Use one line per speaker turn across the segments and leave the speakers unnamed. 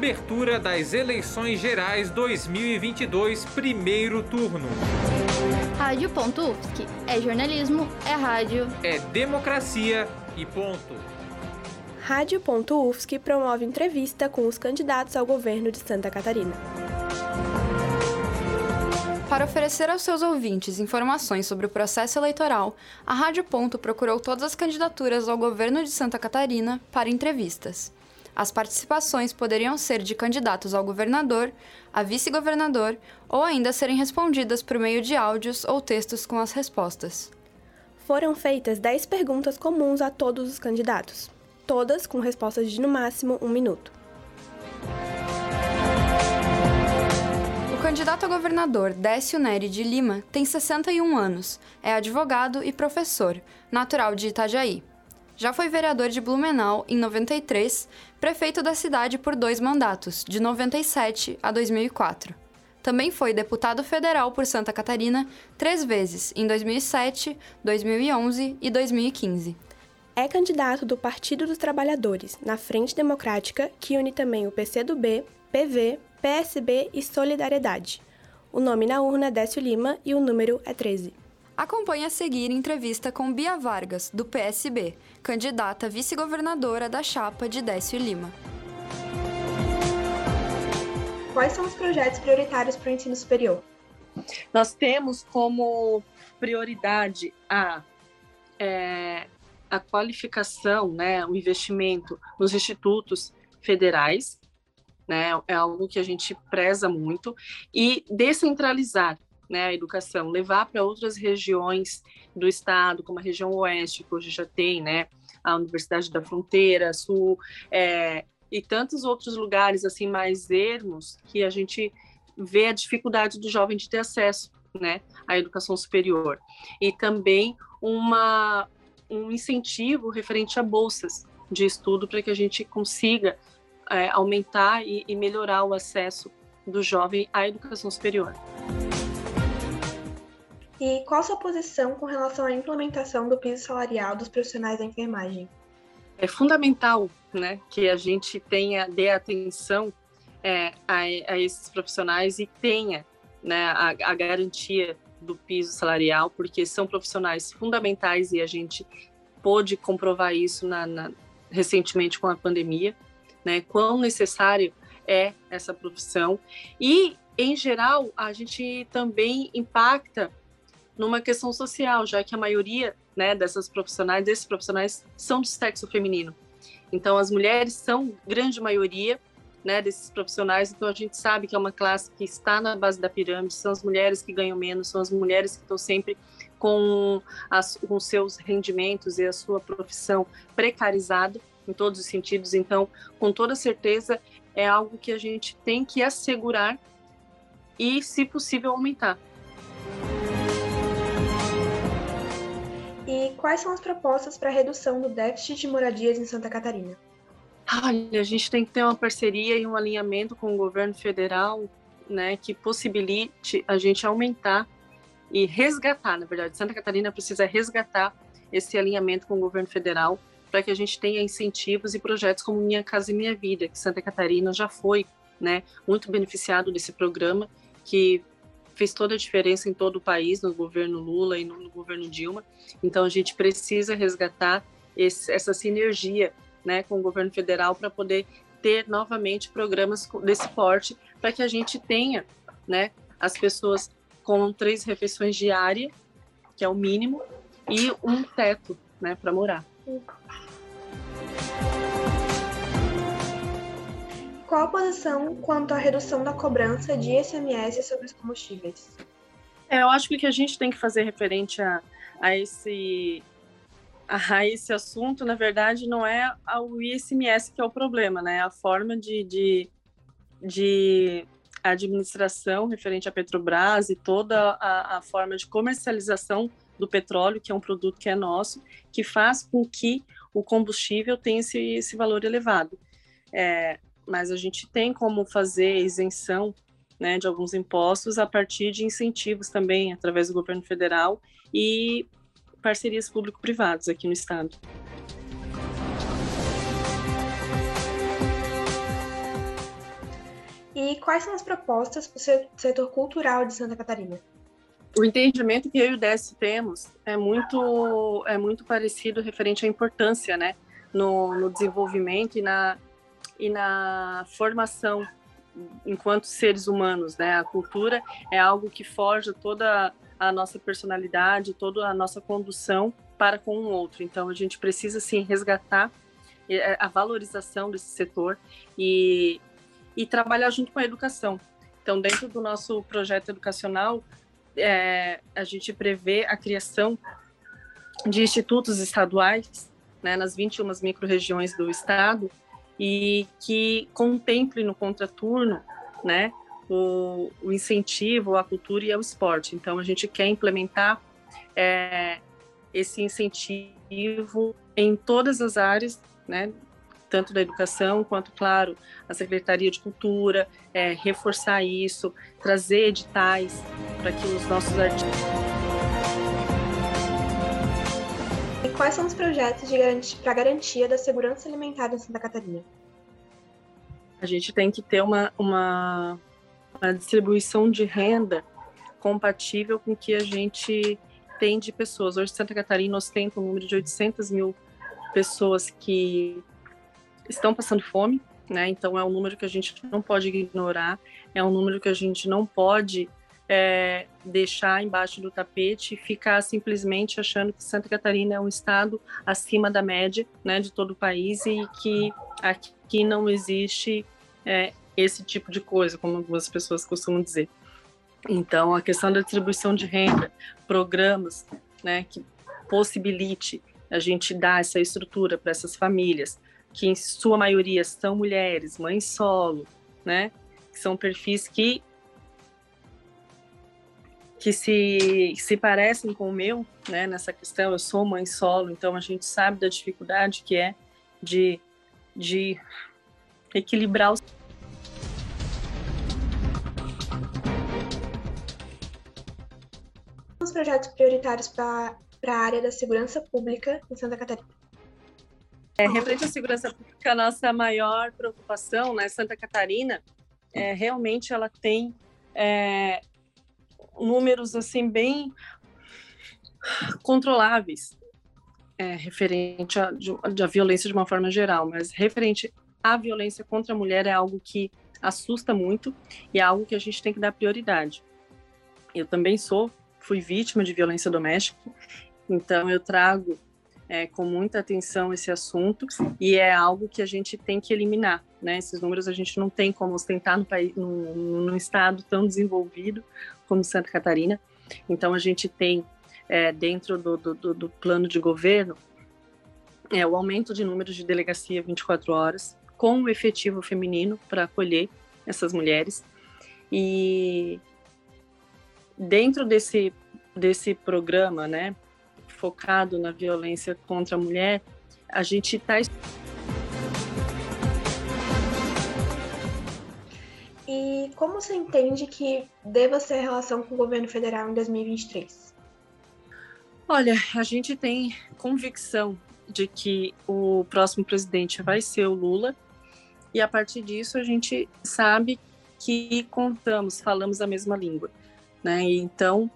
cobertura das eleições gerais 2022, primeiro turno.
Rádio.UFSC é jornalismo, é rádio,
é democracia e ponto.
Rádio.UFSC promove entrevista com os candidatos ao governo de Santa Catarina.
Para oferecer aos seus ouvintes informações sobre o processo eleitoral, a Rádio Ponto procurou todas as candidaturas ao governo de Santa Catarina para entrevistas. As participações poderiam ser de candidatos ao governador, a vice-governador ou ainda serem respondidas por meio de áudios ou textos com as respostas.
Foram feitas 10 perguntas comuns a todos os candidatos, todas com respostas de no máximo um minuto.
candidato a governador Décio Neri de Lima tem 61 anos, é advogado e professor, natural de Itajaí. Já foi vereador de Blumenau em 93, prefeito da cidade por dois mandatos, de 97 a 2004. Também foi deputado federal por Santa Catarina três vezes, em 2007, 2011 e 2015.
É candidato do Partido dos Trabalhadores, na Frente Democrática, que une também o PCdoB, PV, PSB e Solidariedade. O nome na urna é Décio Lima e o número é 13.
Acompanhe a seguir entrevista com Bia Vargas, do PSB, candidata vice-governadora da chapa de Décio Lima.
Quais são os projetos prioritários para o ensino superior?
Nós temos como prioridade a, é, a qualificação, né, o investimento nos institutos federais, né? É algo que a gente preza muito e descentralizar, né, a educação, levar para outras regiões do estado, como a região oeste, que hoje já tem, né, a Universidade da Fronteira, Sul, é, e tantos outros lugares assim mais ermos que a gente vê a dificuldade do jovem de ter acesso, né, à educação superior e também uma um incentivo referente a bolsas de estudo para que a gente consiga é, aumentar e, e melhorar o acesso do jovem à educação superior.
E qual a sua posição com relação à implementação do piso salarial dos profissionais da enfermagem?
É fundamental né, que a gente tenha, dê atenção é, a, a, esses profissionais e tenha né, a, a, garantia do piso salarial, porque são profissionais fundamentais e a gente pôde comprovar isso na, na, recentemente com a pandemia né? Quão necessário é essa profissão e, em geral, a gente também impacta numa questão social, já que a maioria, né, dessas profissionais, desses profissionais, são do sexo feminino. Então, as mulheres são grande maioria, né, desses profissionais. Então, a gente sabe que é uma classe que está na base da pirâmide. São as mulheres que ganham menos, são as mulheres que estão sempre com, as, com seus rendimentos e a sua profissão precarizado em todos os sentidos. Então, com toda certeza, é algo que a gente tem que assegurar e, se possível, aumentar.
E quais são as propostas para redução do déficit de moradias em Santa Catarina?
Olha, a gente tem que ter uma parceria e um alinhamento com o governo federal, né, que possibilite a gente aumentar e resgatar, na verdade, Santa Catarina precisa resgatar esse alinhamento com o governo federal para que a gente tenha incentivos e projetos como Minha Casa e Minha Vida, que Santa Catarina já foi né, muito beneficiado desse programa, que fez toda a diferença em todo o país, no governo Lula e no, no governo Dilma. Então, a gente precisa resgatar esse, essa sinergia né, com o governo federal para poder ter novamente programas desse porte, para que a gente tenha né, as pessoas com três refeições diárias, que é o mínimo, e um teto né, para morar.
Qual a posição quanto à redução da cobrança de ICMS sobre os combustíveis?
É, eu acho que o que a gente tem que fazer referente a, a esse a esse assunto, na verdade, não é o ICMS que é o problema, né? É a forma de, de, de administração referente à Petrobras e toda a, a forma de comercialização do petróleo, que é um produto que é nosso, que faz com que o combustível tenha esse, esse valor elevado. É, mas a gente tem como fazer isenção né, de alguns impostos a partir de incentivos também, através do governo federal e parcerias público-privadas aqui no estado.
quais são as propostas para o setor cultural de Santa Catarina?
O entendimento que eu e o Décio temos é muito, é muito parecido referente à importância né, no, no desenvolvimento e na, e na formação enquanto seres humanos, né? A cultura é algo que forja toda a nossa personalidade, toda a nossa condução para com o outro. Então a gente precisa sim resgatar é, a valorização desse setor e, e trabalhar junto com a educação. Então dentro do nosso projeto educacional é, a gente prevê a criação de institutos estaduais né, nas 21 micro-regiões do estado e que contemple no contraturno, né, o, o, incentivo à cultura e ao esporte. Então, a gente quer implementar é, esse incentivo em todas as áreas, né, tanto da educação quanto, claro, a Secretaria de Cultura, é, reforçar isso, trazer editais para que os nossos artistas
quais são os projetos para garantia da segurança alimentar em Santa Catarina?
A gente tem que ter uma, uma, uma distribuição de renda compatível com o que a gente tem de pessoas. Hoje, Santa Catarina ostenta um número de 800 mil pessoas que estão passando fome, né? Então, é um número que a gente não pode ignorar, é um número que a gente não pode é, deixar embaixo do tapete e ficar simplesmente achando que Santa Catarina é um estado acima da média né, de todo o país e que aqui não existe é, esse tipo de coisa, como algumas pessoas costumam dizer. Então, a questão da distribuição de renda, programas né, que possibilite a gente dar essa estrutura para essas famílias, que em sua maioria são mulheres, mães solo, né, que são perfis que que se, se parecem com o meu, né, nessa questão, eu sou mãe solo, então a gente sabe da dificuldade que é de, de equilibrar os
os projetos prioritários para a área da segurança pública em Santa Catarina?
É, referente à segurança pública, a nossa maior preocupação, né, Santa Catarina, é, realmente ela tem é, números assim bem controláveis é, referente à a, violência de uma forma geral, mas referente à violência contra a mulher é algo que assusta muito e é algo que a gente tem que dar prioridade. Eu também sou, fui vítima de violência doméstica, então eu trago é, com muita atenção esse assunto e é algo que a gente tem que eliminar, né? Esses números a gente não tem como ostentar no país, num, num estado tão desenvolvido como Santa Catarina. Então a gente tem é, dentro do, do, do, plano de governo é, o aumento de números de delegacia 24 horas com o efetivo feminino para acolher essas mulheres e dentro desse desse programa, né, focado na violência contra a mulher, a gente está
E como você entende que deva ser a relação com o governo federal em 2023?
Olha, a gente tem convicção de que o próximo presidente vai ser o Lula, e a partir disso a gente sabe que contamos, falamos a mesma língua, né? Então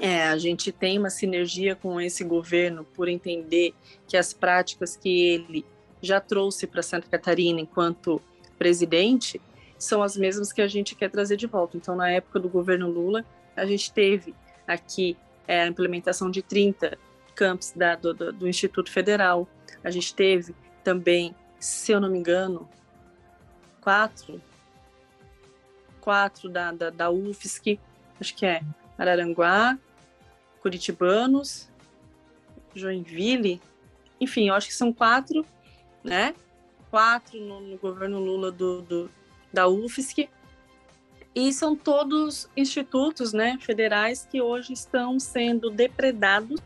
é, a gente tem uma sinergia com esse governo por entender que as práticas que ele já trouxe para Santa Catarina enquanto presidente são as mesmas que a gente quer trazer de volta. Então, na época do governo Lula, a gente teve aqui é, a implementação de 30 campos da, do, do, Instituto Federal, a gente teve também, se eu não me engano, quatro, quatro da, da, da UFSC, acho que é Araranguá, Curitibanos, Joinville, enfim, eu acho que são quatro, né? Quatro no, no governo Lula do, do, da UFSC, e são todos institutos né, federais que hoje estão sendo depredados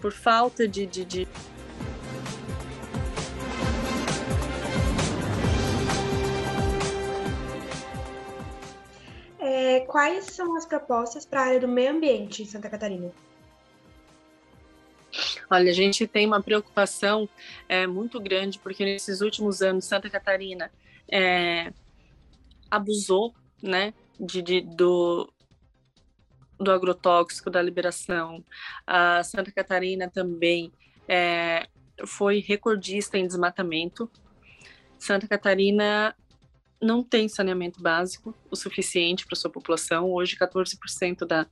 por falta de, de, de...
É, quais são as propostas para a área do meio ambiente em Santa Catarina?
Olha, a gente tem uma preocupação é, muito grande, porque nesses últimos anos, Santa Catarina é, abusou, né, de, de, do, do agrotóxico, da liberação. A Santa Catarina também é, foi recordista em desmatamento. Santa Catarina não tem saneamento básico o suficiente para sua população. Hoje, 14% da,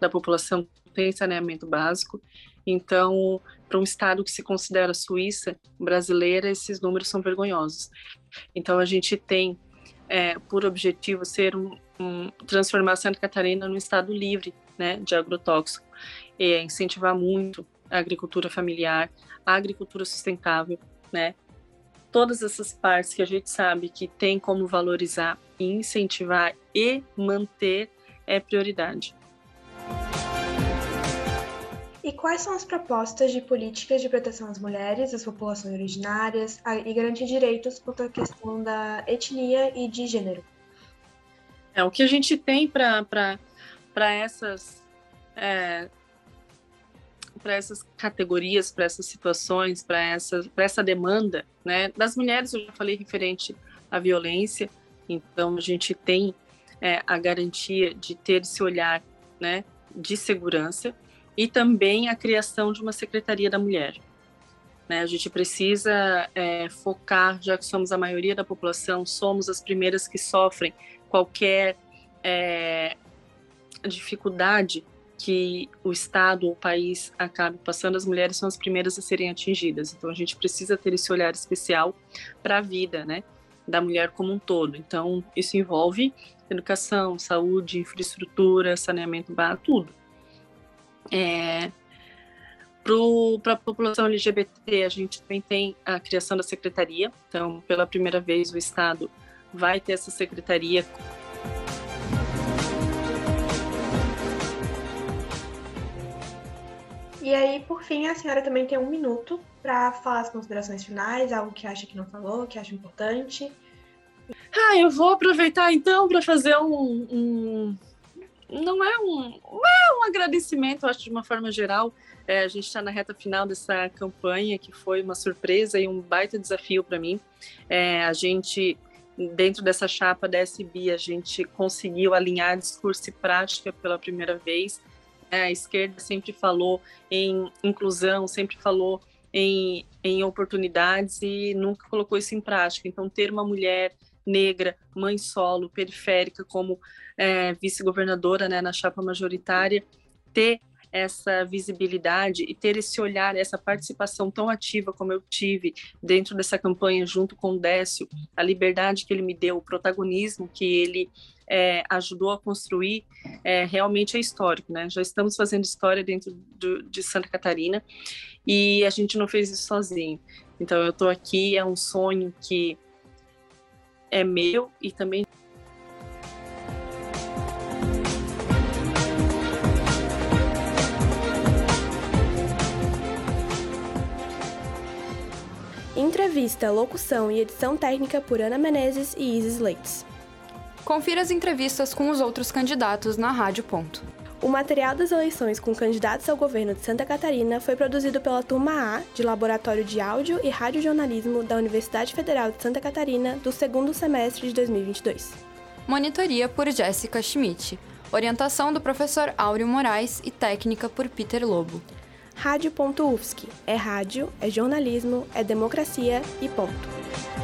da população tem saneamento básico. Então, para um estado que se considera Suíça brasileira, esses números são vergonhosos. Então, a gente tem é, por objetivo ser um, um, transformar Santa Catarina num estado livre né, de agrotóxico e incentivar muito a agricultura familiar, a agricultura sustentável, né? Todas essas partes que a gente sabe que tem como valorizar, incentivar e manter é prioridade.
E quais são as propostas de políticas de proteção às mulheres, às populações originárias e garantir direitos quanto à questão da etnia e de gênero?
É, o que a gente tem para essas é, para essas categorias, para essas situações, para essa, essa demanda, né? Das mulheres, eu já falei referente à violência, então a gente tem é, a garantia de ter esse olhar, né, de segurança e também a criação de uma Secretaria da Mulher. Né? A gente precisa é, focar, já que somos a maioria da população, somos as primeiras que sofrem qualquer é, dificuldade que o Estado ou o país acabe passando, as mulheres são as primeiras a serem atingidas. Então a gente precisa ter esse olhar especial para a vida, né, da mulher como um todo. Então isso envolve educação, saúde, infraestrutura, saneamento básico, tudo. É, para a população LGBT, a gente também tem a criação da secretaria. Então, pela primeira vez, o Estado vai ter essa secretaria.
E aí, por fim, a senhora também tem um minuto para falar as considerações finais, algo que acha que não falou, que acha importante.
Ah, eu vou aproveitar então para fazer um, um, não é um, é um agradecimento, acho, de uma forma geral. É, a gente está na reta final dessa campanha, que foi uma surpresa e um baita desafio para mim. É, a gente, dentro dessa chapa da SB, a gente conseguiu alinhar discurso e prática pela primeira vez. É, a esquerda sempre falou em inclusão, sempre falou em, em oportunidades e nunca colocou isso em prática. Então, ter uma mulher negra, mãe solo, periférica, como é, vice-governadora né, na chapa majoritária, ter essa visibilidade e ter esse olhar, essa participação tão ativa como eu tive dentro dessa campanha junto com o Décio, a liberdade que ele me deu, o protagonismo que ele é, ajudou a construir, é, realmente é histórico, né? Já estamos fazendo história dentro do, de Santa Catarina e a gente não fez isso sozinho. Então eu estou aqui, é um sonho que é meu e também
Entrevista, locução e edição técnica por Ana Menezes e Isis Leites.
Confira as entrevistas com os outros candidatos na Rádio Ponto.
O material das eleições com candidatos ao governo de Santa Catarina foi produzido pela Turma A de Laboratório de Áudio e Radiojornalismo da Universidade Federal de Santa Catarina do segundo semestre de 2022.
Monitoria por Jéssica Schmidt. Orientação do professor Áureo Moraes e técnica por Peter Lobo.
Rádio.UFSC. É rádio, é jornalismo, é democracia e ponto.